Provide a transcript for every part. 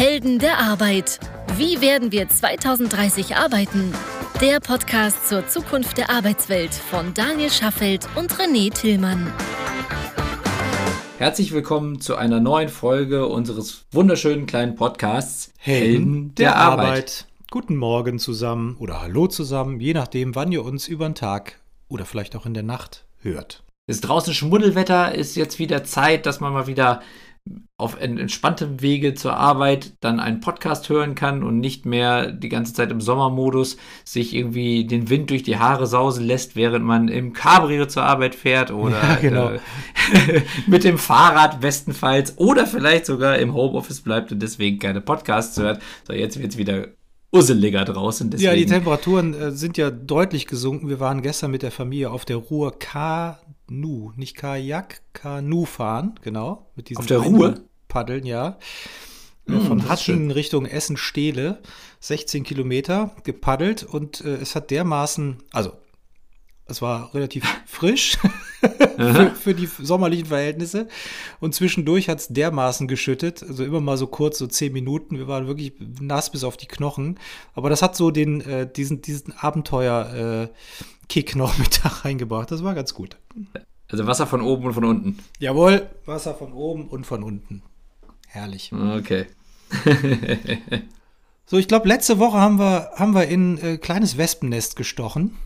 Helden der Arbeit. Wie werden wir 2030 arbeiten? Der Podcast zur Zukunft der Arbeitswelt von Daniel Schaffelt und René Tillmann. Herzlich willkommen zu einer neuen Folge unseres wunderschönen kleinen Podcasts Helden der, der Arbeit. Arbeit. Guten Morgen zusammen oder Hallo zusammen, je nachdem, wann ihr uns über den Tag oder vielleicht auch in der Nacht hört. Es ist draußen Schmuddelwetter, ist jetzt wieder Zeit, dass man mal wieder auf entspanntem Wege zur Arbeit dann einen Podcast hören kann und nicht mehr die ganze Zeit im Sommermodus sich irgendwie den Wind durch die Haare sausen lässt, während man im Cabrio zur Arbeit fährt oder ja, genau. äh, mit dem Fahrrad bestenfalls oder vielleicht sogar im Homeoffice bleibt und deswegen keine Podcasts hört. So, jetzt wird es wieder usseliger draußen. Deswegen. Ja, die Temperaturen äh, sind ja deutlich gesunken. Wir waren gestern mit der Familie auf der Ruhr Kanu, nicht Kajak, Kanu fahren, genau. Mit diesen auf der Ruhr? Paddeln, ja. Mm, von Haschen Richtung Essen-Stehle, 16 Kilometer gepaddelt und äh, es hat dermaßen, also es war relativ frisch für, für, die sommerlichen Verhältnisse. Und zwischendurch hat es dermaßen geschüttet, also immer mal so kurz, so zehn Minuten. Wir waren wirklich nass bis auf die Knochen. Aber das hat so den, äh, diesen, diesen Abenteuer-Kick äh, noch mit da reingebracht. Das war ganz gut. Also Wasser von oben und von unten. Jawohl, Wasser von oben und von unten. Herrlich. Okay. so, ich glaube, letzte Woche haben wir, haben wir in ein äh, kleines Wespennest gestochen.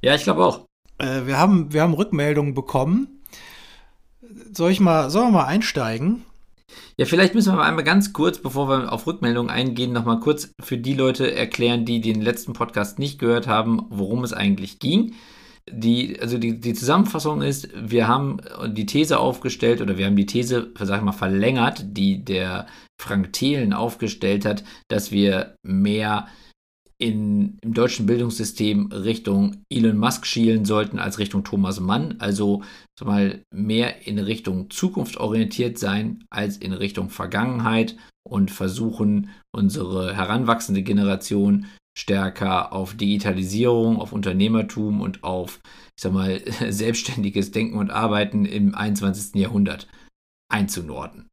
Ja, ich glaube auch. Äh, wir, haben, wir haben Rückmeldungen bekommen. Soll ich mal, sollen wir mal einsteigen? Ja, vielleicht müssen wir mal einmal ganz kurz, bevor wir auf Rückmeldungen eingehen, nochmal kurz für die Leute erklären, die den letzten Podcast nicht gehört haben, worum es eigentlich ging. Die, also die, die Zusammenfassung ist, wir haben die These aufgestellt oder wir haben die These, sag ich mal, verlängert, die der Frank Thelen aufgestellt hat, dass wir mehr in, im deutschen Bildungssystem Richtung Elon Musk schielen sollten als Richtung Thomas Mann. Also mal mehr in Richtung Zukunft orientiert sein als in Richtung Vergangenheit und versuchen, unsere heranwachsende Generation stärker auf Digitalisierung, auf Unternehmertum und auf, ich sag mal, selbstständiges Denken und Arbeiten im 21. Jahrhundert einzunorden.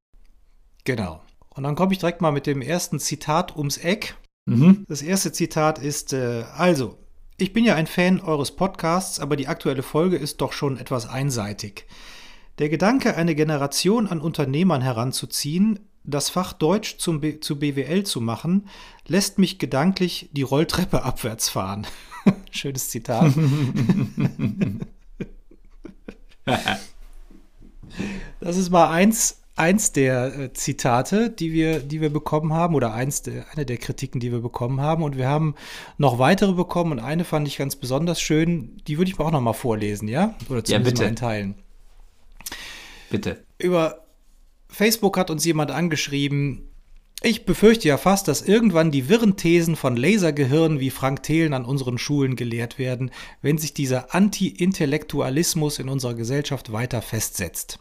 Genau. Und dann komme ich direkt mal mit dem ersten Zitat ums Eck. Mhm. Das erste Zitat ist, äh, also, ich bin ja ein Fan eures Podcasts, aber die aktuelle Folge ist doch schon etwas einseitig. Der Gedanke, eine Generation an Unternehmern heranzuziehen, das Fach Deutsch zum B zu BWL zu machen, lässt mich gedanklich die Rolltreppe abwärts fahren. Schönes Zitat. das ist mal eins eins der äh, Zitate, die wir, die wir bekommen haben, oder eins der, eine der Kritiken, die wir bekommen haben. Und wir haben noch weitere bekommen und eine fand ich ganz besonders schön. Die würde ich auch noch mal vorlesen, ja? Oder zumindest ja, bitte. mal in Teilen. Bitte. Über Facebook hat uns jemand angeschrieben, ich befürchte ja fast, dass irgendwann die wirren Thesen von Lasergehirnen wie Frank Thelen an unseren Schulen gelehrt werden, wenn sich dieser Anti-Intellektualismus in unserer Gesellschaft weiter festsetzt.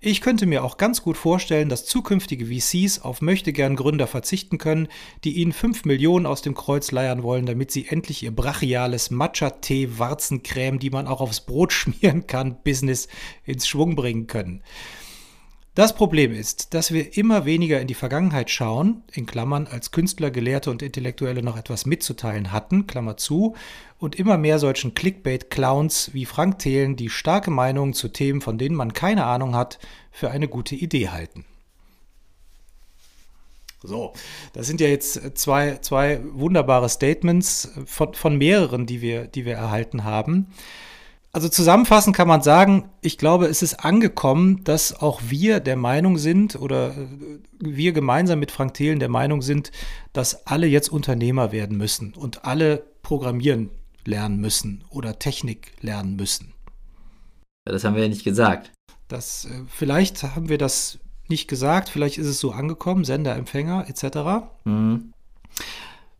Ich könnte mir auch ganz gut vorstellen, dass zukünftige VCs auf möchtegern Gründer verzichten können, die ihnen 5 Millionen aus dem Kreuz leiern wollen, damit sie endlich ihr brachiales Matcha-Tee-Warzencreme, die man auch aufs Brot schmieren kann, Business ins Schwung bringen können. Das Problem ist, dass wir immer weniger in die Vergangenheit schauen, in Klammern als Künstler, Gelehrte und Intellektuelle noch etwas mitzuteilen hatten, Klammer zu, und immer mehr solchen Clickbait-Clowns wie Frank Thelen, die starke Meinungen zu Themen, von denen man keine Ahnung hat, für eine gute Idee halten. So, das sind ja jetzt zwei, zwei wunderbare Statements von, von mehreren, die wir, die wir erhalten haben. Also zusammenfassend kann man sagen, ich glaube, es ist angekommen, dass auch wir der Meinung sind oder äh, wir gemeinsam mit Frank Thelen der Meinung sind, dass alle jetzt Unternehmer werden müssen und alle programmieren lernen müssen oder Technik lernen müssen. Das haben wir ja nicht gesagt. Das, äh, vielleicht haben wir das nicht gesagt, vielleicht ist es so angekommen, Sender, Empfänger etc. Mhm.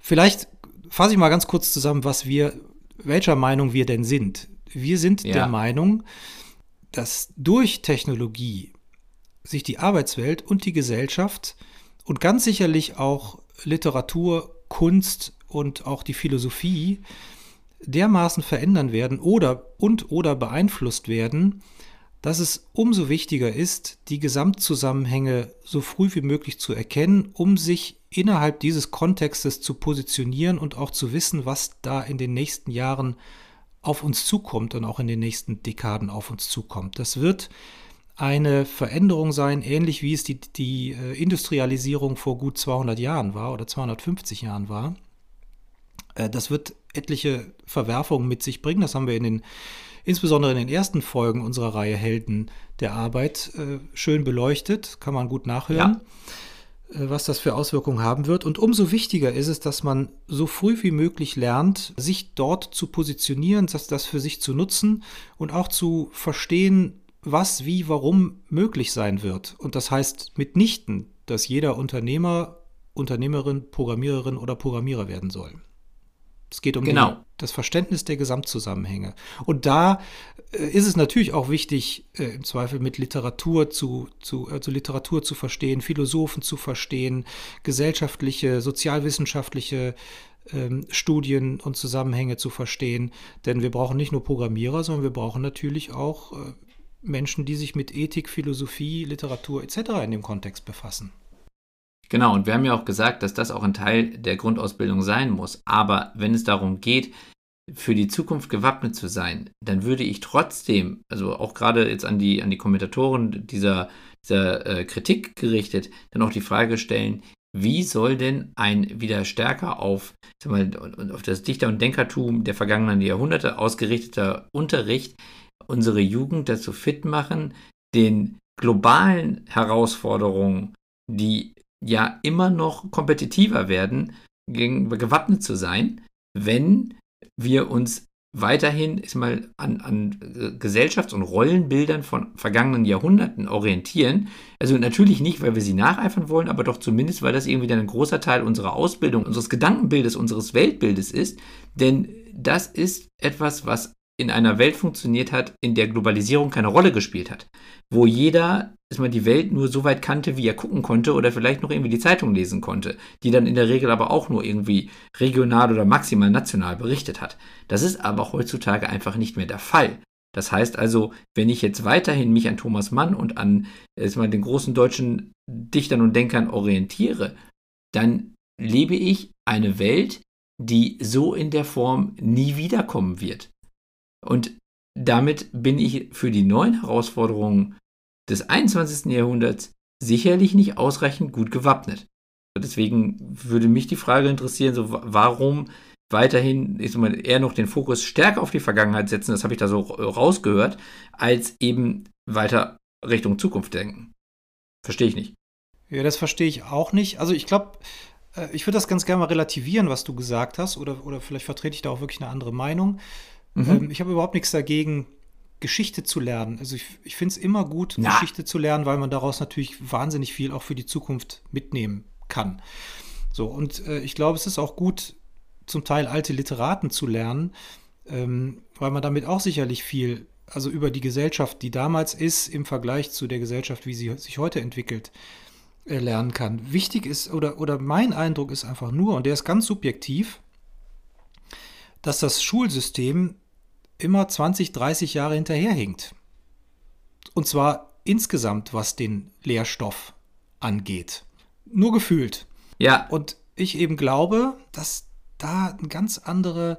Vielleicht fasse ich mal ganz kurz zusammen, was wir, welcher Meinung wir denn sind. Wir sind ja. der Meinung, dass durch Technologie sich die Arbeitswelt und die Gesellschaft und ganz sicherlich auch Literatur, Kunst und auch die Philosophie dermaßen verändern werden oder und oder beeinflusst werden, dass es umso wichtiger ist, die Gesamtzusammenhänge so früh wie möglich zu erkennen, um sich innerhalb dieses Kontextes zu positionieren und auch zu wissen, was da in den nächsten Jahren auf uns zukommt und auch in den nächsten Dekaden auf uns zukommt. Das wird eine Veränderung sein, ähnlich wie es die, die äh, Industrialisierung vor gut 200 Jahren war oder 250 Jahren war. Äh, das wird etliche Verwerfungen mit sich bringen. Das haben wir in den, insbesondere in den ersten Folgen unserer Reihe Helden der Arbeit äh, schön beleuchtet. Kann man gut nachhören. Ja was das für Auswirkungen haben wird. Und umso wichtiger ist es, dass man so früh wie möglich lernt, sich dort zu positionieren, das, das für sich zu nutzen und auch zu verstehen, was, wie, warum möglich sein wird. Und das heißt mitnichten, dass jeder Unternehmer, Unternehmerin, Programmiererin oder Programmierer werden soll. Es geht um genau. die, das Verständnis der Gesamtzusammenhänge. Und da äh, ist es natürlich auch wichtig, äh, im Zweifel mit Literatur zu, zu, also Literatur zu verstehen, Philosophen zu verstehen, gesellschaftliche, sozialwissenschaftliche ähm, Studien und Zusammenhänge zu verstehen. Denn wir brauchen nicht nur Programmierer, sondern wir brauchen natürlich auch äh, Menschen, die sich mit Ethik, Philosophie, Literatur etc. in dem Kontext befassen. Genau, und wir haben ja auch gesagt, dass das auch ein Teil der Grundausbildung sein muss. Aber wenn es darum geht, für die Zukunft gewappnet zu sein, dann würde ich trotzdem, also auch gerade jetzt an die, an die Kommentatoren dieser, dieser äh, Kritik gerichtet, dann auch die Frage stellen, wie soll denn ein wieder stärker auf, mal, auf das Dichter- und Denkertum der vergangenen Jahrhunderte ausgerichteter Unterricht unsere Jugend dazu fit machen, den globalen Herausforderungen, die ja immer noch kompetitiver werden, gewappnet zu sein, wenn wir uns weiterhin ist mal an, an äh, Gesellschafts- und Rollenbildern von vergangenen Jahrhunderten orientieren. Also natürlich nicht, weil wir sie nacheifern wollen, aber doch zumindest, weil das irgendwie dann ein großer Teil unserer Ausbildung, unseres Gedankenbildes, unseres Weltbildes ist. Denn das ist etwas, was in einer Welt funktioniert hat, in der Globalisierung keine Rolle gespielt hat. Wo jeder erstmal die Welt nur so weit kannte, wie er gucken konnte oder vielleicht noch irgendwie die Zeitung lesen konnte, die dann in der Regel aber auch nur irgendwie regional oder maximal national berichtet hat. Das ist aber heutzutage einfach nicht mehr der Fall. Das heißt also, wenn ich jetzt weiterhin mich an Thomas Mann und an erstmal den großen deutschen Dichtern und Denkern orientiere, dann lebe ich eine Welt, die so in der Form nie wiederkommen wird. Und damit bin ich für die neuen Herausforderungen des 21. Jahrhunderts sicherlich nicht ausreichend gut gewappnet. Deswegen würde mich die Frage interessieren, so warum weiterhin ich mal, eher noch den Fokus stärker auf die Vergangenheit setzen, das habe ich da so rausgehört, als eben weiter Richtung Zukunft denken. Verstehe ich nicht. Ja, das verstehe ich auch nicht. Also ich glaube, äh, ich würde das ganz gerne mal relativieren, was du gesagt hast, oder, oder vielleicht vertrete ich da auch wirklich eine andere Meinung. Mhm. Ähm, ich habe überhaupt nichts dagegen, Geschichte zu lernen. Also ich, ich finde es immer gut, Na. Geschichte zu lernen, weil man daraus natürlich wahnsinnig viel auch für die Zukunft mitnehmen kann. So, und äh, ich glaube, es ist auch gut, zum Teil alte Literaten zu lernen, ähm, weil man damit auch sicherlich viel, also über die Gesellschaft, die damals ist, im Vergleich zu der Gesellschaft, wie sie sich heute entwickelt, äh, lernen kann. Wichtig ist, oder, oder mein Eindruck ist einfach nur, und der ist ganz subjektiv, dass das Schulsystem immer 20, 30 Jahre hinterherhinkt. Und zwar insgesamt, was den Lehrstoff angeht. Nur gefühlt. Ja. Und ich eben glaube, dass da eine ganz andere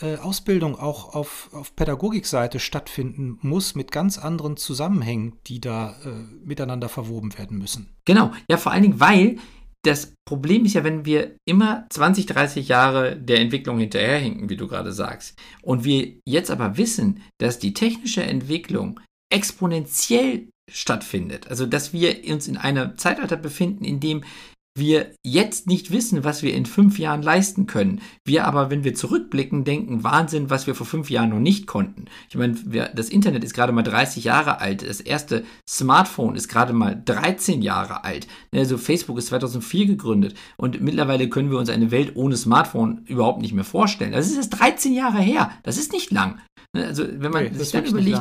äh, Ausbildung auch auf, auf Pädagogikseite stattfinden muss, mit ganz anderen Zusammenhängen, die da äh, miteinander verwoben werden müssen. Genau, ja, vor allen Dingen, weil das Problem ist ja, wenn wir immer 20, 30 Jahre der Entwicklung hinterherhinken, wie du gerade sagst, und wir jetzt aber wissen, dass die technische Entwicklung exponentiell stattfindet, also dass wir uns in einem Zeitalter befinden, in dem wir jetzt nicht wissen, was wir in fünf Jahren leisten können. Wir aber, wenn wir zurückblicken, denken, Wahnsinn, was wir vor fünf Jahren noch nicht konnten. Ich meine, wir, das Internet ist gerade mal 30 Jahre alt. Das erste Smartphone ist gerade mal 13 Jahre alt. Also Facebook ist 2004 gegründet und mittlerweile können wir uns eine Welt ohne Smartphone überhaupt nicht mehr vorstellen. Das ist erst 13 Jahre her. Das ist nicht lang. Also wenn man nee, sich dann überlegt,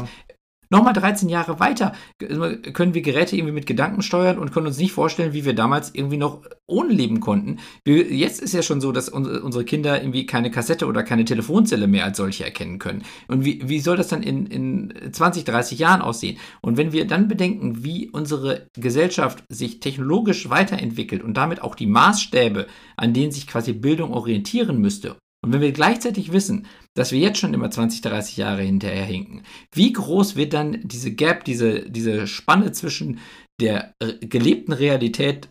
Nochmal 13 Jahre weiter können wir Geräte irgendwie mit Gedanken steuern und können uns nicht vorstellen, wie wir damals irgendwie noch ohne leben konnten. jetzt ist ja schon so, dass unsere Kinder irgendwie keine Kassette oder keine Telefonzelle mehr als solche erkennen können. Und wie, wie soll das dann in, in 20, 30 Jahren aussehen? Und wenn wir dann bedenken, wie unsere Gesellschaft sich technologisch weiterentwickelt und damit auch die Maßstäbe, an denen sich quasi Bildung orientieren müsste, und wenn wir gleichzeitig wissen, dass wir jetzt schon immer 20, 30 Jahre hinterherhinken, wie groß wird dann diese Gap, diese, diese Spanne zwischen der gelebten Realität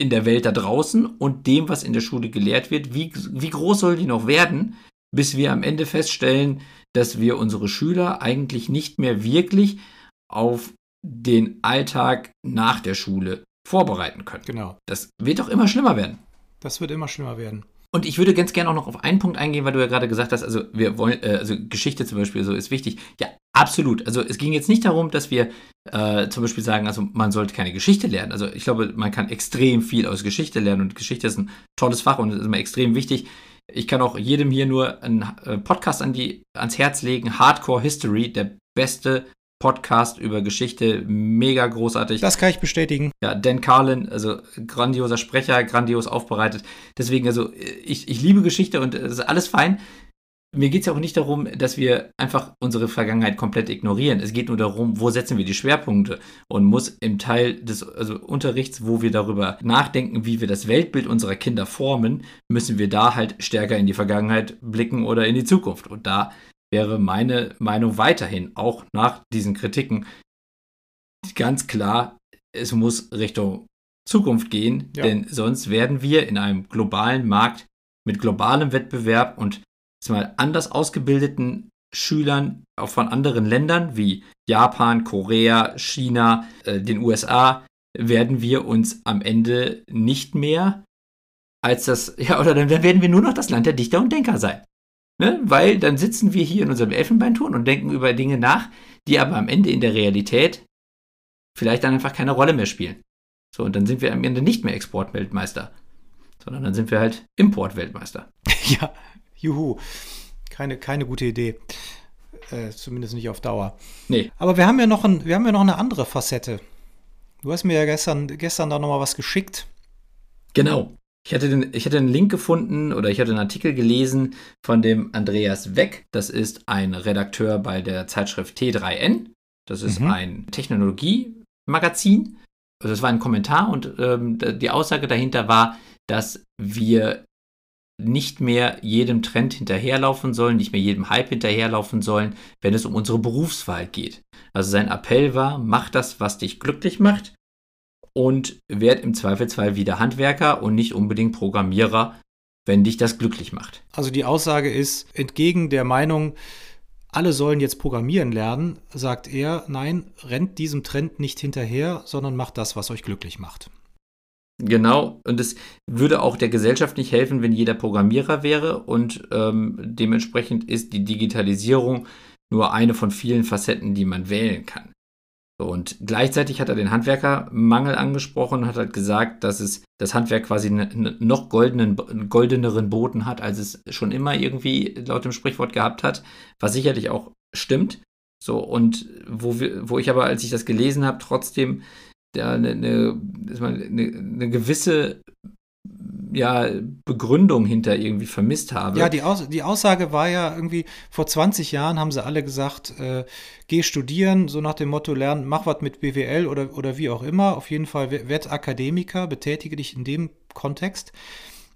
in der Welt da draußen und dem, was in der Schule gelehrt wird, wie, wie groß soll die noch werden, bis wir am Ende feststellen, dass wir unsere Schüler eigentlich nicht mehr wirklich auf den Alltag nach der Schule vorbereiten können. Genau. Das wird doch immer schlimmer werden. Das wird immer schlimmer werden. Und ich würde ganz gerne auch noch auf einen Punkt eingehen, weil du ja gerade gesagt hast, also wir wollen, äh, also Geschichte zum Beispiel so ist wichtig. Ja, absolut. Also es ging jetzt nicht darum, dass wir äh, zum Beispiel sagen, also man sollte keine Geschichte lernen. Also ich glaube, man kann extrem viel aus Geschichte lernen und Geschichte ist ein tolles Fach und ist immer extrem wichtig. Ich kann auch jedem hier nur einen äh, Podcast an die, ans Herz legen. Hardcore History, der beste Podcast über Geschichte, mega großartig. Das kann ich bestätigen. Ja, Dan Carlin, also grandioser Sprecher, grandios aufbereitet. Deswegen, also ich, ich liebe Geschichte und es ist alles fein. Mir geht es ja auch nicht darum, dass wir einfach unsere Vergangenheit komplett ignorieren. Es geht nur darum, wo setzen wir die Schwerpunkte und muss im Teil des also Unterrichts, wo wir darüber nachdenken, wie wir das Weltbild unserer Kinder formen, müssen wir da halt stärker in die Vergangenheit blicken oder in die Zukunft. Und da wäre meine Meinung weiterhin, auch nach diesen Kritiken, ganz klar, es muss Richtung Zukunft gehen, ja. denn sonst werden wir in einem globalen Markt mit globalem Wettbewerb und mal anders ausgebildeten Schülern auch von anderen Ländern wie Japan, Korea, China, äh, den USA werden wir uns am Ende nicht mehr als das, ja, oder dann werden wir nur noch das Land der Dichter und Denker sein. Ne? Weil dann sitzen wir hier in unserem Elfenbeinturm und denken über Dinge nach, die aber am Ende in der Realität vielleicht dann einfach keine Rolle mehr spielen. So, und dann sind wir am Ende nicht mehr Exportweltmeister, sondern dann sind wir halt Importweltmeister. Ja, juhu. Keine, keine gute Idee. Äh, zumindest nicht auf Dauer. Nee. Aber wir haben ja noch, ein, wir haben ja noch eine andere Facette. Du hast mir ja gestern, gestern da nochmal was geschickt. Genau. Ich hatte, den, ich hatte einen Link gefunden oder ich hatte einen Artikel gelesen von dem Andreas Weck. Das ist ein Redakteur bei der Zeitschrift T3N. Das ist mhm. ein Technologie-Magazin. Also das war ein Kommentar und ähm, die Aussage dahinter war, dass wir nicht mehr jedem Trend hinterherlaufen sollen, nicht mehr jedem Hype hinterherlaufen sollen, wenn es um unsere Berufswahl geht. Also sein Appell war, mach das, was dich glücklich macht und werd im Zweifelsfall wieder Handwerker und nicht unbedingt Programmierer, wenn dich das glücklich macht. Also die Aussage ist, entgegen der Meinung, alle sollen jetzt programmieren lernen, sagt er, nein, rennt diesem Trend nicht hinterher, sondern macht das, was euch glücklich macht. Genau, und es würde auch der Gesellschaft nicht helfen, wenn jeder Programmierer wäre und ähm, dementsprechend ist die Digitalisierung nur eine von vielen Facetten, die man wählen kann. Und gleichzeitig hat er den Handwerkermangel angesprochen und hat halt gesagt, dass es das Handwerk quasi einen noch goldenen, goldeneren Boden hat, als es schon immer irgendwie laut dem Sprichwort gehabt hat, was sicherlich auch stimmt. So, und wo, wir, wo ich aber, als ich das gelesen habe, trotzdem eine, eine, eine gewisse ja, Begründung hinter irgendwie vermisst habe. Ja, die, Aus die Aussage war ja irgendwie, vor 20 Jahren haben sie alle gesagt, äh, geh studieren, so nach dem Motto, lern, mach was mit BWL oder, oder wie auch immer. Auf jeden Fall, werd Akademiker, betätige dich in dem Kontext.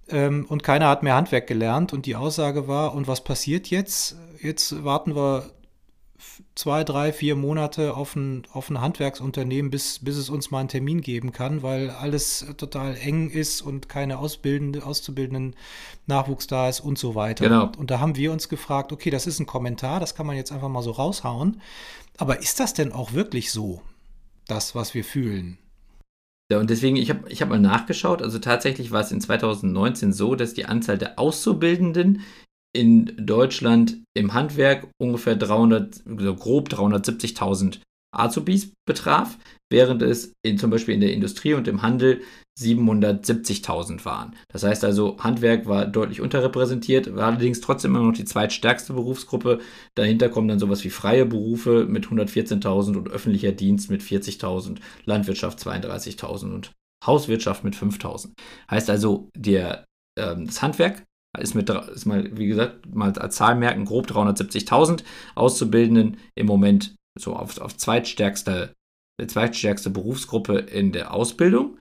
Ähm, und keiner hat mehr Handwerk gelernt. Und die Aussage war, und was passiert jetzt? Jetzt warten wir zwei, drei, vier Monate auf ein, auf ein Handwerksunternehmen, bis, bis es uns mal einen Termin geben kann, weil alles total eng ist und keine ausbildende, auszubildenden Nachwuchs da ist und so weiter. Genau. Und, und da haben wir uns gefragt, okay, das ist ein Kommentar, das kann man jetzt einfach mal so raushauen. Aber ist das denn auch wirklich so, das, was wir fühlen? Ja, und deswegen, ich habe ich hab mal nachgeschaut, also tatsächlich war es in 2019 so, dass die Anzahl der Auszubildenden in Deutschland im Handwerk ungefähr 300, so grob 370.000 Azubis betraf, während es in, zum Beispiel in der Industrie und im Handel 770.000 waren. Das heißt also, Handwerk war deutlich unterrepräsentiert, war allerdings trotzdem immer noch die zweitstärkste Berufsgruppe. Dahinter kommen dann sowas wie freie Berufe mit 114.000 und öffentlicher Dienst mit 40.000, Landwirtschaft 32.000 und Hauswirtschaft mit 5.000. Heißt also, der, ähm, das Handwerk ist, mit, ist mal, wie gesagt, mal als Zahl merken, grob 370.000 Auszubildenden im Moment so auf, auf zweitstärkste, zweitstärkste Berufsgruppe in der Ausbildung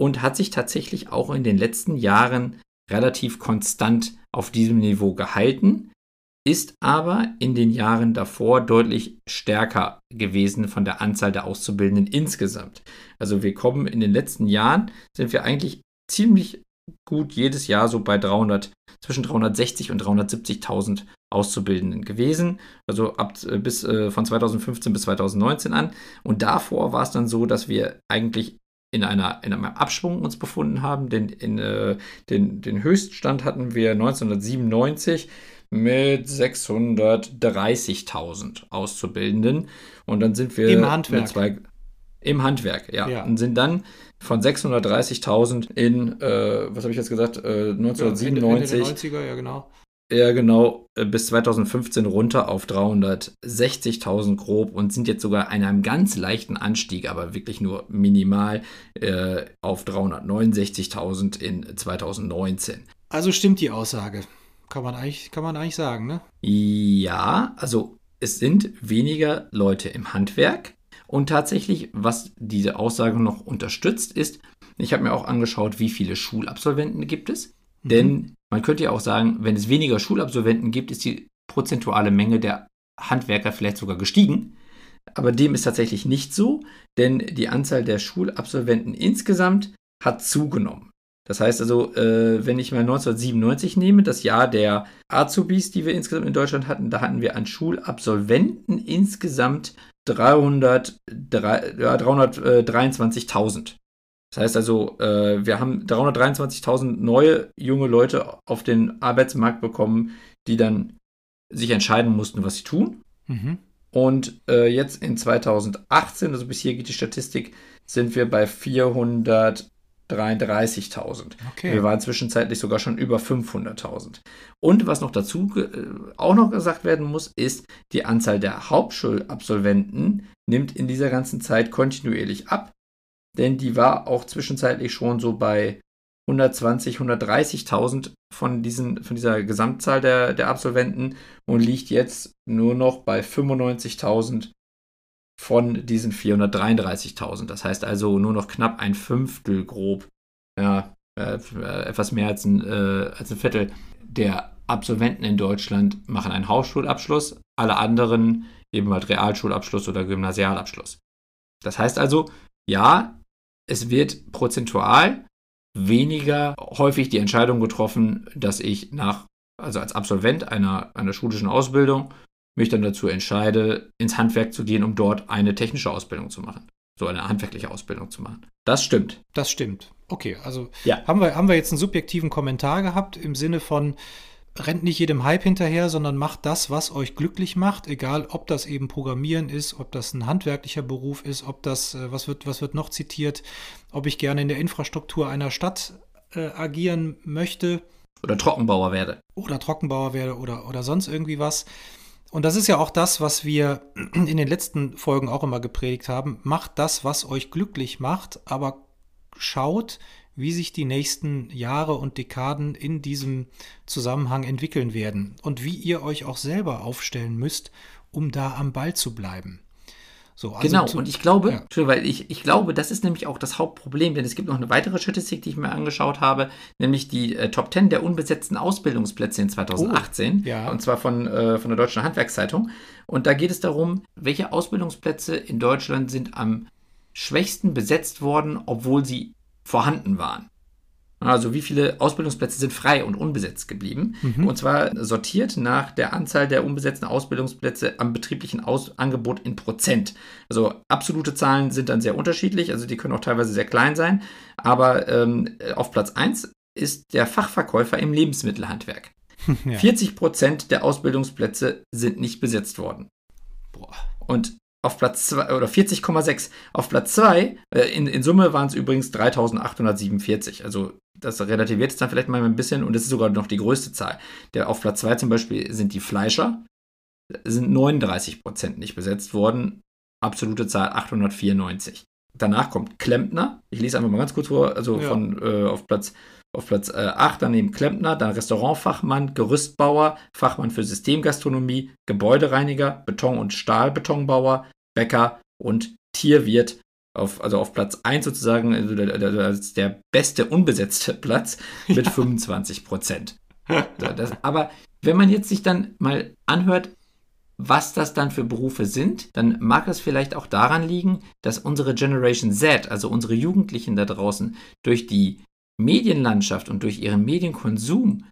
und hat sich tatsächlich auch in den letzten Jahren relativ konstant auf diesem Niveau gehalten, ist aber in den Jahren davor deutlich stärker gewesen von der Anzahl der Auszubildenden insgesamt. Also wir kommen in den letzten Jahren, sind wir eigentlich ziemlich gut jedes Jahr so bei 300, zwischen 360 und 370.000 Auszubildenden gewesen, also ab äh, bis äh, von 2015 bis 2019 an. Und davor war es dann so, dass wir eigentlich in, einer, in einem Abschwung uns befunden haben. Den, in, äh, den, den Höchststand hatten wir 1997 mit 630.000 Auszubildenden. Und dann sind wir im Handwerk. Zwei, Im Handwerk, ja. ja. Und sind dann von 630.000 in, äh, was habe ich jetzt gesagt, äh, 1997. Ja, Ende, Ende der 90er, ja genau ja, genau, äh, bis 2015 runter auf 360.000 grob und sind jetzt sogar in einem ganz leichten Anstieg, aber wirklich nur minimal äh, auf 369.000 in 2019. Also stimmt die Aussage. Kann man eigentlich, kann man eigentlich sagen, ne? Ja, also es sind weniger Leute im Handwerk. Und tatsächlich, was diese Aussage noch unterstützt, ist, ich habe mir auch angeschaut, wie viele Schulabsolventen gibt es. Mhm. Denn man könnte ja auch sagen, wenn es weniger Schulabsolventen gibt, ist die prozentuale Menge der Handwerker vielleicht sogar gestiegen. Aber dem ist tatsächlich nicht so, denn die Anzahl der Schulabsolventen insgesamt hat zugenommen. Das heißt also, äh, wenn ich mal 1997 nehme, das Jahr der Azubis, die wir insgesamt in Deutschland hatten, da hatten wir an Schulabsolventen insgesamt 300, ja, 323.000. Das heißt also, äh, wir haben 323.000 neue junge Leute auf den Arbeitsmarkt bekommen, die dann sich entscheiden mussten, was sie tun. Mhm. Und äh, jetzt in 2018, also bis hier geht die Statistik, sind wir bei 433.000. Okay. Wir waren zwischenzeitlich sogar schon über 500.000. Und was noch dazu äh, auch noch gesagt werden muss, ist, die Anzahl der Hauptschulabsolventen nimmt in dieser ganzen Zeit kontinuierlich ab denn die war auch zwischenzeitlich schon so bei 120, 130.000 von, diesen, von dieser Gesamtzahl der, der Absolventen und liegt jetzt nur noch bei 95.000 von diesen 433.000. Das heißt also nur noch knapp ein Fünftel grob, ja, äh, etwas mehr als ein, äh, als ein Viertel der Absolventen in Deutschland machen einen Hauptschulabschluss, alle anderen eben halt Realschulabschluss oder Gymnasialabschluss. Das heißt also, ja, es wird prozentual weniger häufig die Entscheidung getroffen, dass ich nach, also als Absolvent einer, einer schulischen Ausbildung, mich dann dazu entscheide, ins Handwerk zu gehen, um dort eine technische Ausbildung zu machen. So eine handwerkliche Ausbildung zu machen. Das stimmt. Das stimmt. Okay, also ja. haben, wir, haben wir jetzt einen subjektiven Kommentar gehabt im Sinne von, rennt nicht jedem Hype hinterher, sondern macht das, was euch glücklich macht, egal ob das eben Programmieren ist, ob das ein handwerklicher Beruf ist, ob das, äh, was wird, was wird noch zitiert, ob ich gerne in der Infrastruktur einer Stadt äh, agieren möchte. Oder Trockenbauer werde. Oder Trockenbauer werde oder, oder sonst irgendwie was. Und das ist ja auch das, was wir in den letzten Folgen auch immer gepredigt haben. Macht das, was euch glücklich macht, aber schaut, wie sich die nächsten Jahre und Dekaden in diesem Zusammenhang entwickeln werden und wie ihr euch auch selber aufstellen müsst, um da am Ball zu bleiben. So, also genau, zu, und ich glaube, ja. weil ich, ich glaube, das ist nämlich auch das Hauptproblem, denn es gibt noch eine weitere Statistik, die ich mir angeschaut habe, nämlich die äh, Top 10 der unbesetzten Ausbildungsplätze in 2018, oh, ja. und zwar von, äh, von der Deutschen Handwerkszeitung. Und da geht es darum, welche Ausbildungsplätze in Deutschland sind am schwächsten besetzt worden, obwohl sie vorhanden waren. Also wie viele Ausbildungsplätze sind frei und unbesetzt geblieben. Mhm. Und zwar sortiert nach der Anzahl der unbesetzten Ausbildungsplätze am betrieblichen Aus Angebot in Prozent. Also absolute Zahlen sind dann sehr unterschiedlich, also die können auch teilweise sehr klein sein. Aber ähm, auf Platz 1 ist der Fachverkäufer im Lebensmittelhandwerk. Ja. 40 Prozent der Ausbildungsplätze sind nicht besetzt worden. Boah. Und auf Platz 2 oder 40,6 auf Platz 2. Äh, in, in Summe waren es übrigens 3847. Also das relativiert es dann vielleicht mal ein bisschen und das ist sogar noch die größte Zahl. Der auf Platz 2 zum Beispiel sind die Fleischer, sind 39 Prozent nicht besetzt worden. Absolute Zahl 894. Danach kommt Klempner. Ich lese einfach mal ganz kurz vor, also ja. von äh, auf Platz auf Platz äh, 8 daneben Klempner, dann Restaurantfachmann, Gerüstbauer, Fachmann für Systemgastronomie, Gebäudereiniger, Beton- und Stahlbetonbauer, Bäcker und Tierwirt. Auf, also auf Platz 1 sozusagen, also der, der, der beste unbesetzte Platz mit ja. 25 Prozent. aber wenn man jetzt sich dann mal anhört, was das dann für Berufe sind, dann mag es vielleicht auch daran liegen, dass unsere Generation Z, also unsere Jugendlichen da draußen, durch die Medienlandschaft und durch ihren Medienkonsum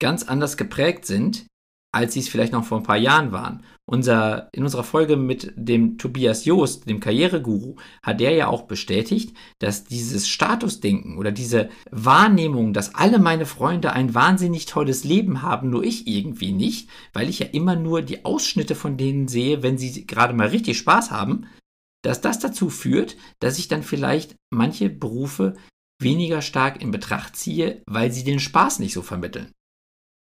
ganz anders geprägt sind, als sie es vielleicht noch vor ein paar Jahren waren. Unser, in unserer Folge mit dem Tobias Joost, dem Karriereguru, hat der ja auch bestätigt, dass dieses Statusdenken oder diese Wahrnehmung, dass alle meine Freunde ein wahnsinnig tolles Leben haben, nur ich irgendwie nicht, weil ich ja immer nur die Ausschnitte von denen sehe, wenn sie gerade mal richtig Spaß haben, dass das dazu führt, dass ich dann vielleicht manche Berufe weniger stark in Betracht ziehe, weil sie den Spaß nicht so vermitteln.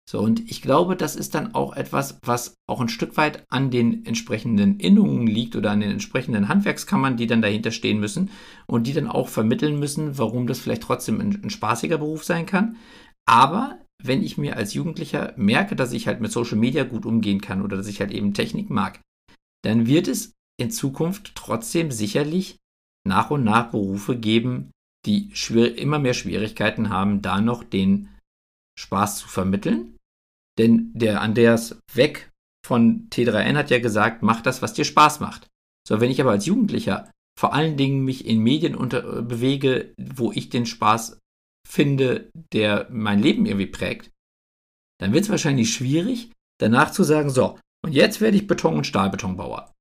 So, und ich glaube, das ist dann auch etwas, was auch ein Stück weit an den entsprechenden Innungen liegt oder an den entsprechenden Handwerkskammern, die dann dahinter stehen müssen und die dann auch vermitteln müssen, warum das vielleicht trotzdem ein, ein spaßiger Beruf sein kann. Aber wenn ich mir als Jugendlicher merke, dass ich halt mit Social Media gut umgehen kann oder dass ich halt eben Technik mag, dann wird es in Zukunft trotzdem sicherlich nach und nach Berufe geben, die immer mehr Schwierigkeiten haben, da noch den Spaß zu vermitteln denn der Andreas Weg von T3N hat ja gesagt, mach das, was dir Spaß macht. So, wenn ich aber als Jugendlicher vor allen Dingen mich in Medien unter, äh, bewege, wo ich den Spaß finde, der mein Leben irgendwie prägt, dann wird es wahrscheinlich schwierig, danach zu sagen, so, und jetzt werde ich Beton- und Stahlbetonbauer.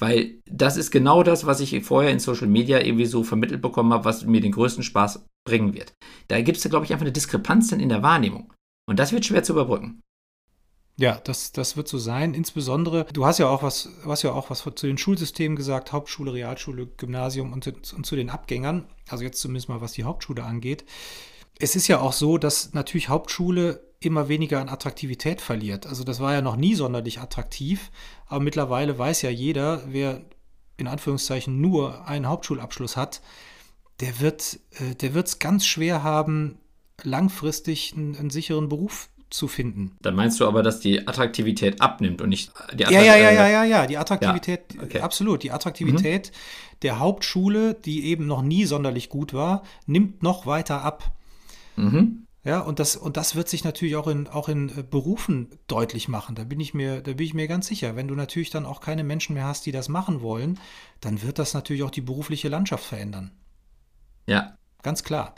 Weil das ist genau das, was ich vorher in Social Media irgendwie so vermittelt bekommen habe, was mir den größten Spaß bringen wird. Da gibt es, glaube ich, einfach eine Diskrepanz in der Wahrnehmung. Und das wird schwer zu überbrücken. Ja, das, das wird so sein. Insbesondere, du hast ja auch was, hast ja auch was zu den Schulsystemen gesagt, Hauptschule, Realschule, Gymnasium und, und zu den Abgängern. Also jetzt zumindest mal, was die Hauptschule angeht. Es ist ja auch so, dass natürlich Hauptschule immer weniger an Attraktivität verliert. Also das war ja noch nie sonderlich attraktiv, aber mittlerweile weiß ja jeder, wer in Anführungszeichen nur einen Hauptschulabschluss hat, der wird äh, der es ganz schwer haben, langfristig einen, einen sicheren Beruf zu finden. Dann meinst du aber, dass die Attraktivität abnimmt und nicht die Attraktivität. Ja, ja, ja, ja, ja, die Attraktivität, ja, okay. absolut. Die Attraktivität mhm. der Hauptschule, die eben noch nie sonderlich gut war, nimmt noch weiter ab. Mhm. Ja, und das, und das wird sich natürlich auch in, auch in äh, Berufen deutlich machen. Da bin ich mir, da bin ich mir ganz sicher. Wenn du natürlich dann auch keine Menschen mehr hast, die das machen wollen, dann wird das natürlich auch die berufliche Landschaft verändern. Ja. Ganz klar.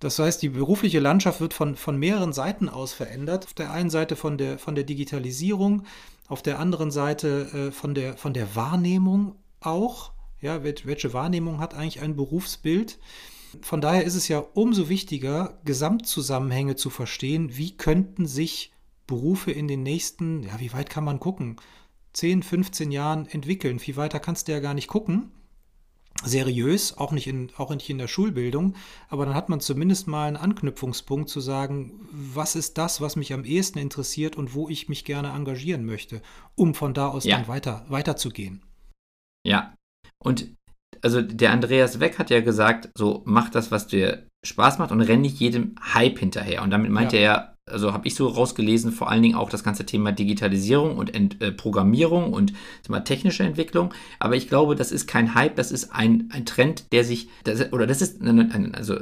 Das heißt, die berufliche Landschaft wird von, von mehreren Seiten aus verändert. Auf der einen Seite von der, von der Digitalisierung, auf der anderen Seite äh, von, der, von der Wahrnehmung auch. Ja, welche Wahrnehmung hat eigentlich ein Berufsbild? Von daher ist es ja umso wichtiger, Gesamtzusammenhänge zu verstehen. Wie könnten sich Berufe in den nächsten, ja, wie weit kann man gucken? 10, 15 Jahren entwickeln. Viel weiter kannst du ja gar nicht gucken seriös, auch nicht, in, auch nicht in der Schulbildung, aber dann hat man zumindest mal einen Anknüpfungspunkt zu sagen, was ist das, was mich am ehesten interessiert und wo ich mich gerne engagieren möchte, um von da aus ja. dann weiter, weiterzugehen. Ja, und also der Andreas Weck hat ja gesagt, so mach das, was dir Spaß macht und renn nicht jedem Hype hinterher. Und damit meinte ja. er also habe ich so rausgelesen, vor allen Dingen auch das ganze Thema Digitalisierung und Ent, äh, Programmierung und mal, technische Entwicklung. Aber ich glaube, das ist kein Hype, das ist ein, ein Trend, der sich, das, oder das ist, ein, also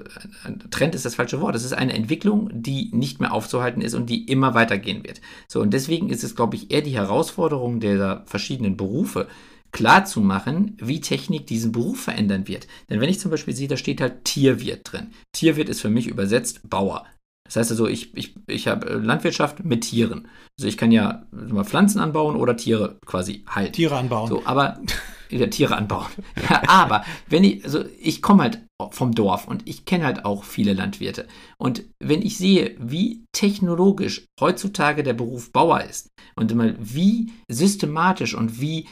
ein Trend ist das falsche Wort, das ist eine Entwicklung, die nicht mehr aufzuhalten ist und die immer weitergehen wird. So, und deswegen ist es, glaube ich, eher die Herausforderung der verschiedenen Berufe, klar zu machen, wie Technik diesen Beruf verändern wird. Denn wenn ich zum Beispiel sehe, da steht halt Tierwirt drin. Tierwirt ist für mich übersetzt Bauer. Das heißt also, ich, ich, ich habe äh, Landwirtschaft mit Tieren. Also ich kann ja mal Pflanzen anbauen oder Tiere quasi halten. Tiere anbauen. So, aber Tiere anbauen. Ja, aber wenn ich, also ich komme halt vom Dorf und ich kenne halt auch viele Landwirte. Und wenn ich sehe, wie technologisch heutzutage der Beruf Bauer ist und mal wie systematisch und wie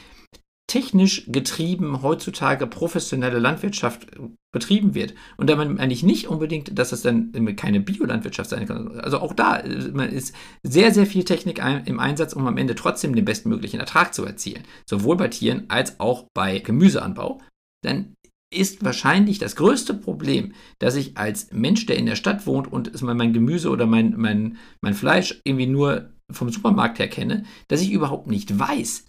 technisch getrieben heutzutage professionelle Landwirtschaft betrieben wird. Und damit meine ich nicht unbedingt, dass es dann keine Biolandwirtschaft sein kann. Also auch da ist sehr, sehr viel Technik im Einsatz, um am Ende trotzdem den bestmöglichen Ertrag zu erzielen. Sowohl bei Tieren als auch bei Gemüseanbau. Dann ist wahrscheinlich das größte Problem, dass ich als Mensch, der in der Stadt wohnt und mein Gemüse oder mein, mein, mein Fleisch irgendwie nur vom Supermarkt her kenne, dass ich überhaupt nicht weiß,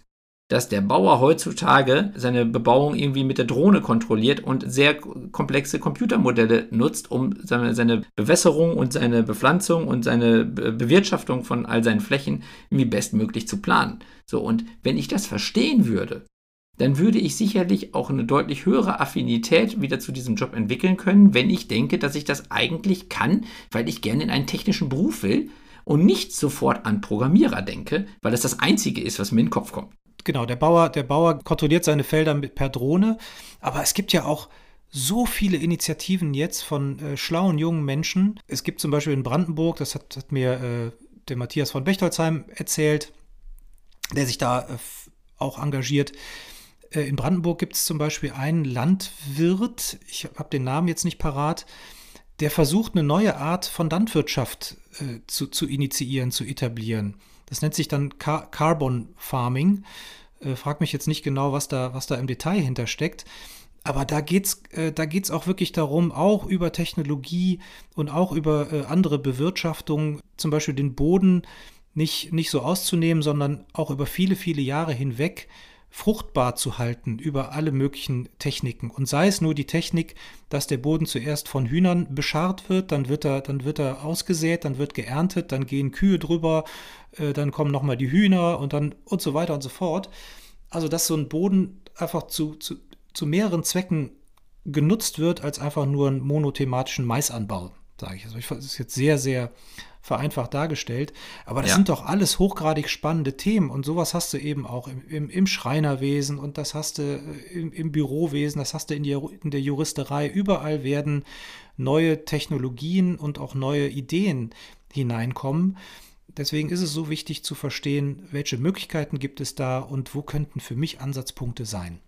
dass der Bauer heutzutage seine Bebauung irgendwie mit der Drohne kontrolliert und sehr komplexe Computermodelle nutzt, um seine, seine Bewässerung und seine Bepflanzung und seine Bewirtschaftung von all seinen Flächen irgendwie bestmöglich zu planen. So, und wenn ich das verstehen würde, dann würde ich sicherlich auch eine deutlich höhere Affinität wieder zu diesem Job entwickeln können, wenn ich denke, dass ich das eigentlich kann, weil ich gerne in einen technischen Beruf will und nicht sofort an Programmierer denke, weil das das Einzige ist, was mir in den Kopf kommt. Genau, der Bauer, der Bauer kontrolliert seine Felder mit, per Drohne, aber es gibt ja auch so viele Initiativen jetzt von äh, schlauen jungen Menschen. Es gibt zum Beispiel in Brandenburg, das hat, hat mir äh, der Matthias von Bechtolzheim erzählt, der sich da äh, auch engagiert, äh, in Brandenburg gibt es zum Beispiel einen Landwirt, ich habe den Namen jetzt nicht parat, der versucht, eine neue Art von Landwirtschaft äh, zu, zu initiieren, zu etablieren. Das nennt sich dann Car Carbon Farming. Äh, frag mich jetzt nicht genau, was da, was da im Detail hintersteckt. Aber da geht es äh, da geht's auch wirklich darum, auch über Technologie und auch über äh, andere Bewirtschaftung, zum Beispiel den Boden nicht, nicht so auszunehmen, sondern auch über viele, viele Jahre hinweg fruchtbar zu halten über alle möglichen Techniken. Und sei es nur die Technik, dass der Boden zuerst von Hühnern bescharrt wird, dann wird er, dann wird er ausgesät, dann wird geerntet, dann gehen Kühe drüber, äh, dann kommen nochmal die Hühner und dann und so weiter und so fort. Also dass so ein Boden einfach zu, zu, zu mehreren Zwecken genutzt wird, als einfach nur einen monothematischen Maisanbau, sage ich. Also ich, das ist jetzt sehr, sehr vereinfacht dargestellt. Aber das ja. sind doch alles hochgradig spannende Themen und sowas hast du eben auch im, im, im Schreinerwesen und das hast du äh, im, im Bürowesen, das hast du in, die, in der Juristerei. Überall werden neue Technologien und auch neue Ideen hineinkommen. Deswegen ist es so wichtig zu verstehen, welche Möglichkeiten gibt es da und wo könnten für mich Ansatzpunkte sein.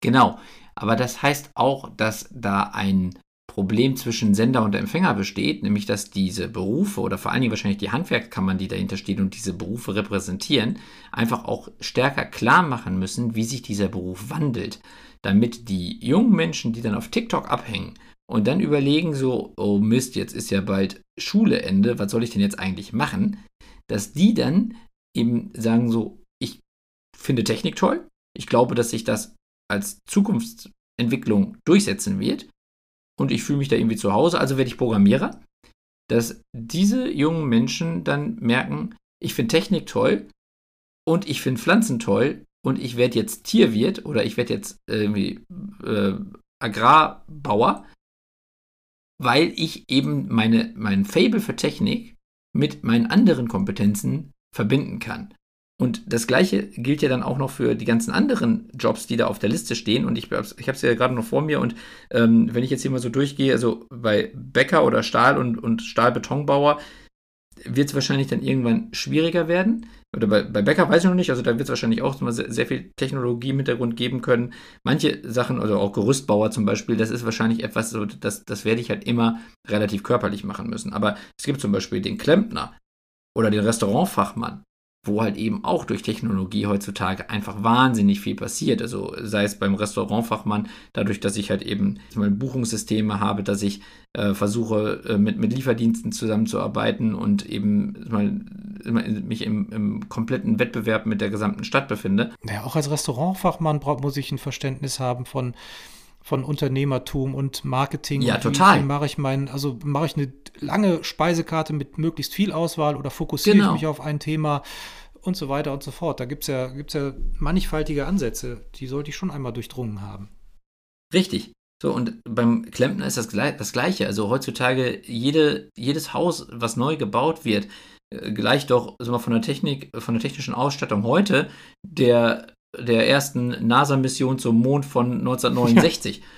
Genau, aber das heißt auch, dass da ein Problem zwischen Sender und Empfänger besteht, nämlich dass diese Berufe oder vor allen Dingen wahrscheinlich die Handwerkskammern, die dahinter stehen und diese Berufe repräsentieren, einfach auch stärker klar machen müssen, wie sich dieser Beruf wandelt, damit die jungen Menschen, die dann auf TikTok abhängen und dann überlegen so, oh Mist, jetzt ist ja bald Schule Ende, was soll ich denn jetzt eigentlich machen, dass die dann eben sagen so, ich finde Technik toll, ich glaube, dass sich das als Zukunftsentwicklung durchsetzen wird und ich fühle mich da irgendwie zu Hause, also werde ich Programmierer, dass diese jungen Menschen dann merken, ich finde Technik toll und ich finde Pflanzen toll und ich werde jetzt Tierwirt oder ich werde jetzt irgendwie äh, Agrarbauer, weil ich eben meine, mein Fable für Technik mit meinen anderen Kompetenzen verbinden kann. Und das Gleiche gilt ja dann auch noch für die ganzen anderen Jobs, die da auf der Liste stehen. Und ich, ich habe es ja gerade noch vor mir. Und ähm, wenn ich jetzt hier mal so durchgehe, also bei Bäcker oder Stahl- und, und Stahlbetonbauer wird es wahrscheinlich dann irgendwann schwieriger werden. Oder bei, bei Bäcker weiß ich noch nicht. Also da wird es wahrscheinlich auch sehr, sehr viel Technologie im Hintergrund geben können. Manche Sachen, also auch Gerüstbauer zum Beispiel, das ist wahrscheinlich etwas, so, das, das werde ich halt immer relativ körperlich machen müssen. Aber es gibt zum Beispiel den Klempner oder den Restaurantfachmann wo halt eben auch durch Technologie heutzutage einfach wahnsinnig viel passiert. Also sei es beim Restaurantfachmann, dadurch, dass ich halt eben mal Buchungssysteme habe, dass ich äh, versuche, äh, mit, mit Lieferdiensten zusammenzuarbeiten und eben mal, mich im, im, kompletten Wettbewerb mit der gesamten Stadt befinde. Ja, auch als Restaurantfachmann muss ich ein Verständnis haben von von Unternehmertum und Marketing. Ja, total. Wie mache ich meinen, also mache ich eine lange Speisekarte mit möglichst viel Auswahl oder fokussiere genau. ich mich auf ein Thema und so weiter und so fort. Da gibt es ja, gibt's ja mannigfaltige Ansätze, die sollte ich schon einmal durchdrungen haben. Richtig. So, und beim Klempner ist das, das Gleiche. Also heutzutage, jede, jedes Haus, was neu gebaut wird, äh, gleich doch also von der Technik, von der technischen Ausstattung heute der der ersten NASA-Mission zum Mond von 1969. Ja.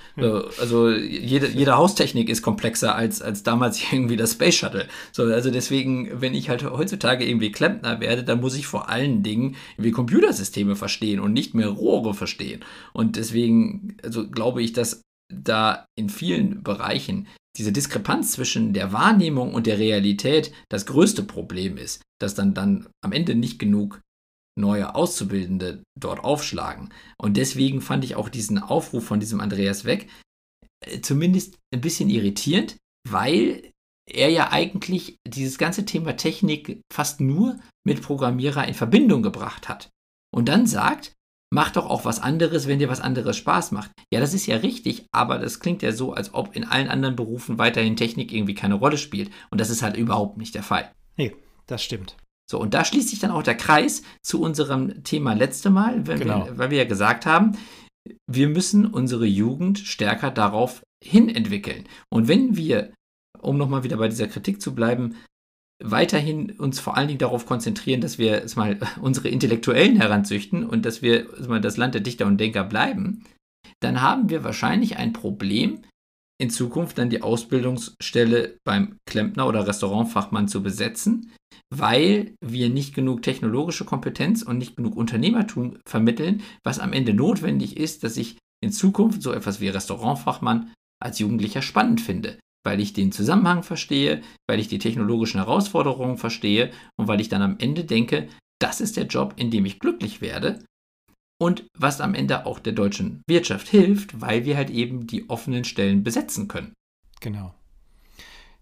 Also jede, jede Haustechnik ist komplexer als, als damals irgendwie das Space Shuttle. So, also deswegen, wenn ich halt heutzutage irgendwie Klempner werde, dann muss ich vor allen Dingen irgendwie Computersysteme verstehen und nicht mehr Rohre verstehen. Und deswegen, also glaube ich, dass da in vielen Bereichen diese Diskrepanz zwischen der Wahrnehmung und der Realität das größte Problem ist, dass dann, dann am Ende nicht genug neue Auszubildende dort aufschlagen. Und deswegen fand ich auch diesen Aufruf von diesem Andreas Weg äh, zumindest ein bisschen irritierend, weil er ja eigentlich dieses ganze Thema Technik fast nur mit Programmierer in Verbindung gebracht hat. Und dann sagt, mach doch auch was anderes, wenn dir was anderes Spaß macht. Ja, das ist ja richtig, aber das klingt ja so, als ob in allen anderen Berufen weiterhin Technik irgendwie keine Rolle spielt. Und das ist halt überhaupt nicht der Fall. Nee, das stimmt. So, und da schließt sich dann auch der Kreis zu unserem Thema letzte Mal, genau. wir, weil wir ja gesagt haben, wir müssen unsere Jugend stärker darauf hin entwickeln. Und wenn wir, um nochmal wieder bei dieser Kritik zu bleiben, weiterhin uns vor allen Dingen darauf konzentrieren, dass wir mal unsere Intellektuellen heranzüchten und dass wir mal das Land der Dichter und Denker bleiben, dann haben wir wahrscheinlich ein Problem, in Zukunft dann die Ausbildungsstelle beim Klempner oder Restaurantfachmann zu besetzen, weil wir nicht genug technologische Kompetenz und nicht genug Unternehmertum vermitteln, was am Ende notwendig ist, dass ich in Zukunft so etwas wie Restaurantfachmann als Jugendlicher spannend finde weil ich den Zusammenhang verstehe, weil ich die technologischen Herausforderungen verstehe und weil ich dann am Ende denke, das ist der Job, in dem ich glücklich werde und was am Ende auch der deutschen Wirtschaft hilft, weil wir halt eben die offenen Stellen besetzen können. Genau.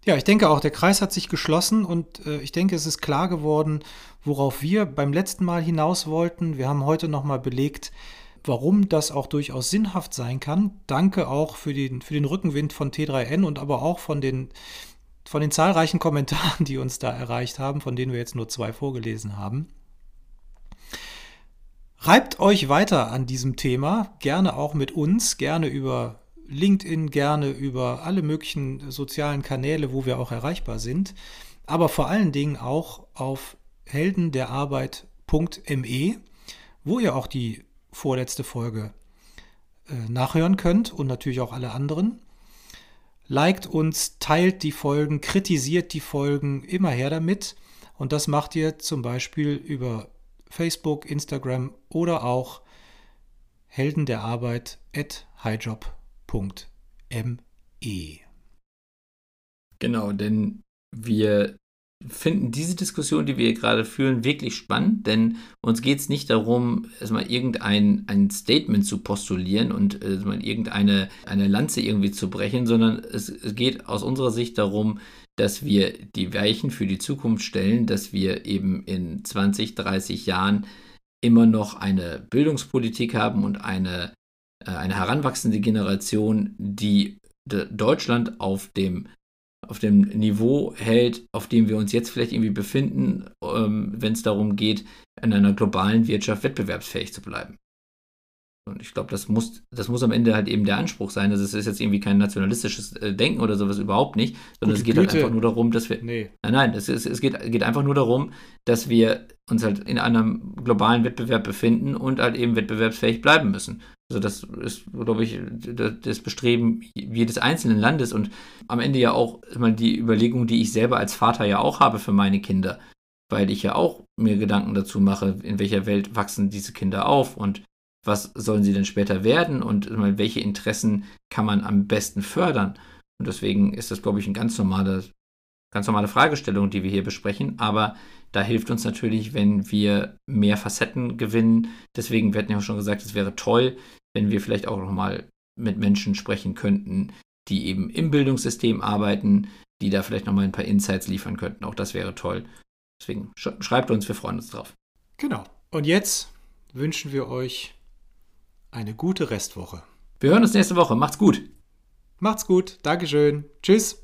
Ja, ich denke auch, der Kreis hat sich geschlossen und äh, ich denke, es ist klar geworden, worauf wir beim letzten Mal hinaus wollten. Wir haben heute nochmal belegt, warum das auch durchaus sinnhaft sein kann. Danke auch für den, für den Rückenwind von T3N und aber auch von den, von den zahlreichen Kommentaren, die uns da erreicht haben, von denen wir jetzt nur zwei vorgelesen haben. Reibt euch weiter an diesem Thema, gerne auch mit uns, gerne über LinkedIn, gerne über alle möglichen sozialen Kanäle, wo wir auch erreichbar sind, aber vor allen Dingen auch auf heldenderarbeit.me, wo ihr auch die vorletzte Folge äh, nachhören könnt und natürlich auch alle anderen. Liked uns, teilt die Folgen, kritisiert die Folgen, immer her damit. Und das macht ihr zum Beispiel über Facebook, Instagram oder auch Helden der Arbeit highjob.me. Genau, denn wir finden diese Diskussion, die wir gerade führen, wirklich spannend, denn uns geht es nicht darum, erstmal irgendein ein Statement zu postulieren und erstmal irgendeine eine Lanze irgendwie zu brechen, sondern es, es geht aus unserer Sicht darum, dass wir die Weichen für die Zukunft stellen, dass wir eben in 20, 30 Jahren immer noch eine Bildungspolitik haben und eine, äh, eine heranwachsende Generation, die Deutschland auf dem auf dem Niveau hält, auf dem wir uns jetzt vielleicht irgendwie befinden, ähm, wenn es darum geht, in einer globalen Wirtschaft wettbewerbsfähig zu bleiben. Und ich glaube, das muss, das muss am Ende halt eben der Anspruch sein. Also es ist jetzt irgendwie kein nationalistisches äh, Denken oder sowas überhaupt nicht, sondern Gute es geht halt Güte. halt einfach nur darum, dass wir. Nee. Nein, nein, es, es, es geht, geht einfach nur darum, dass wir uns halt in einem globalen Wettbewerb befinden und halt eben wettbewerbsfähig bleiben müssen. Also das ist, glaube ich, das Bestreben jedes einzelnen Landes und am Ende ja auch mal die Überlegung, die ich selber als Vater ja auch habe für meine Kinder, weil ich ja auch mir Gedanken dazu mache, in welcher Welt wachsen diese Kinder auf und was sollen sie denn später werden und welche Interessen kann man am besten fördern. Und deswegen ist das, glaube ich, eine ganz normale, ganz normale Fragestellung, die wir hier besprechen. Aber da hilft uns natürlich, wenn wir mehr Facetten gewinnen. Deswegen, wir hatten ja auch schon gesagt, es wäre toll, wenn wir vielleicht auch nochmal mit Menschen sprechen könnten, die eben im Bildungssystem arbeiten, die da vielleicht nochmal ein paar Insights liefern könnten. Auch das wäre toll. Deswegen schreibt uns, wir freuen uns drauf. Genau. Und jetzt wünschen wir euch eine gute Restwoche. Wir hören uns nächste Woche. Macht's gut. Macht's gut. Dankeschön. Tschüss.